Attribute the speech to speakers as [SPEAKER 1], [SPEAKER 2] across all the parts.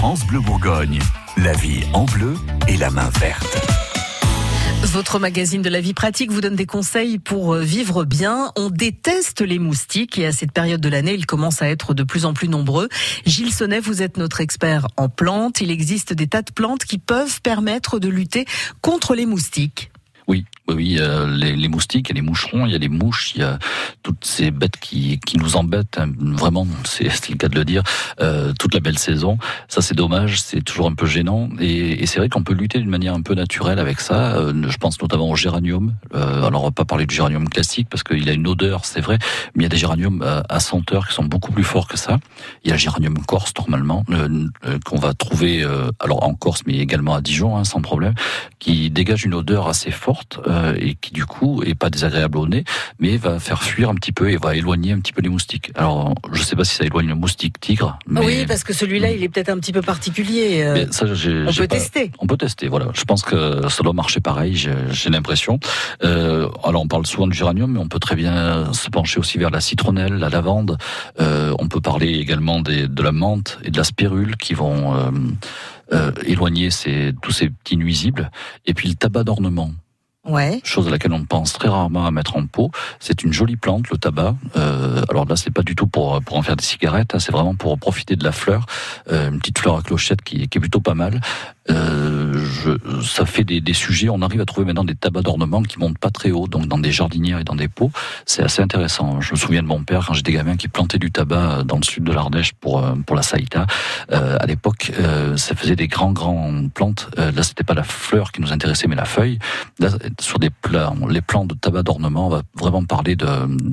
[SPEAKER 1] France Bleu Bourgogne, la vie en bleu et la main verte.
[SPEAKER 2] Votre magazine de la vie pratique vous donne des conseils pour euh, vivre bien. On déteste les moustiques et à cette période de l'année, ils commencent à être de plus en plus nombreux. Gilles Sonnet, vous êtes notre expert en plantes. Il existe des tas de plantes qui peuvent permettre de lutter contre les moustiques.
[SPEAKER 3] Oui, oui, euh, les, les, moustiques, il y a les moucherons, il y a les mouches, il y a toutes ces bêtes qui, qui nous embêtent, hein, vraiment, c'est le cas de le dire, euh, toute la belle saison. Ça, c'est dommage, c'est toujours un peu gênant. Et, et c'est vrai qu'on peut lutter d'une manière un peu naturelle avec ça. Euh, je pense notamment au géranium. Euh, alors, on va pas parler du géranium classique parce qu'il a une odeur, c'est vrai, mais il y a des géraniums euh, à senteur qui sont beaucoup plus forts que ça. Il y a le géranium corse, normalement, euh, qu'on va trouver alors en Corse, mais également à Dijon, hein, sans problème, qui dégage une odeur assez forte et qui, du coup, est pas désagréable au nez, mais va faire fuir un petit peu et va éloigner un petit peu les moustiques. Alors, je sais pas si ça éloigne le moustique tigre. Mais...
[SPEAKER 2] Oui, parce que celui-là, il est peut-être un petit peu particulier.
[SPEAKER 3] Euh, mais ça,
[SPEAKER 2] on peut
[SPEAKER 3] pas...
[SPEAKER 2] tester.
[SPEAKER 3] On peut tester, voilà. Je pense que ça doit marcher pareil, j'ai l'impression. Euh, alors, on parle souvent du géranium, mais on peut très bien se pencher aussi vers la citronnelle, la lavande. Euh, on peut parler également des, de la menthe et de la spirule qui vont euh, euh, éloigner ces, tous ces petits nuisibles. Et puis le tabac d'ornement.
[SPEAKER 2] Ouais.
[SPEAKER 3] Chose à laquelle on pense très rarement à mettre en pot. C'est une jolie plante, le tabac. Euh, alors là, c'est pas du tout pour pour en faire des cigarettes. Hein, c'est vraiment pour profiter de la fleur, euh, une petite fleur à clochette qui, qui est plutôt pas mal. Euh, ça fait des, sujets. On arrive à trouver maintenant des tabacs d'ornement qui montent pas très haut, donc dans des jardinières et dans des pots. C'est assez intéressant. Je me souviens de mon père quand j'étais gamin qui plantait du tabac dans le sud de l'Ardèche pour pour la saïta. Euh, à l'époque, euh, ça faisait des grands grands plantes. Euh, là, c'était pas la fleur qui nous intéressait, mais la feuille. Là, sur des les plants de tabac d'ornement, on va vraiment parler de,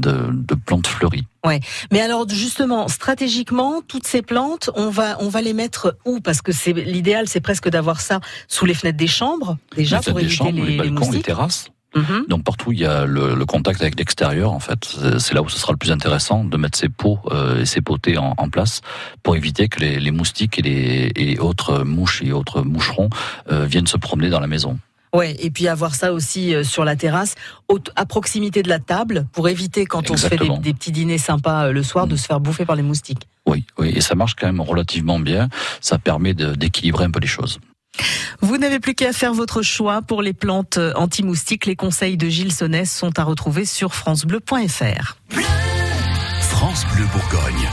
[SPEAKER 3] de, de plantes fleuries.
[SPEAKER 2] Ouais. Mais alors justement, stratégiquement, toutes ces plantes, on va on va les mettre où? Parce que c'est l'idéal, c'est presque d'avoir ça sous les fenêtres des chambres déjà
[SPEAKER 3] les
[SPEAKER 2] pour éviter
[SPEAKER 3] chambres,
[SPEAKER 2] les,
[SPEAKER 3] les, balcons,
[SPEAKER 2] les moustiques.
[SPEAKER 3] les terrasses.
[SPEAKER 2] Mm -hmm.
[SPEAKER 3] Donc partout il y a le, le contact avec l'extérieur en fait, c'est là où ce sera le plus intéressant de mettre ces pots euh, et ces potées en, en, place pour éviter que les, les moustiques et les et autres mouches et autres moucherons euh, viennent se promener dans la maison.
[SPEAKER 2] Ouais, et puis avoir ça aussi euh, sur la terrasse, à proximité de la table, pour éviter quand
[SPEAKER 3] Exactement.
[SPEAKER 2] on se fait des, des, petits dîners sympas euh, le soir mmh. de se faire bouffer par les moustiques.
[SPEAKER 3] Oui, oui, et ça marche quand même relativement bien. Ça permet d'équilibrer un peu les choses.
[SPEAKER 2] Vous n'avez plus qu'à faire votre choix pour les plantes anti-moustiques. Les conseils de Gilles Sonnès sont à retrouver sur francebleu.fr.
[SPEAKER 1] France Bleu Bourgogne.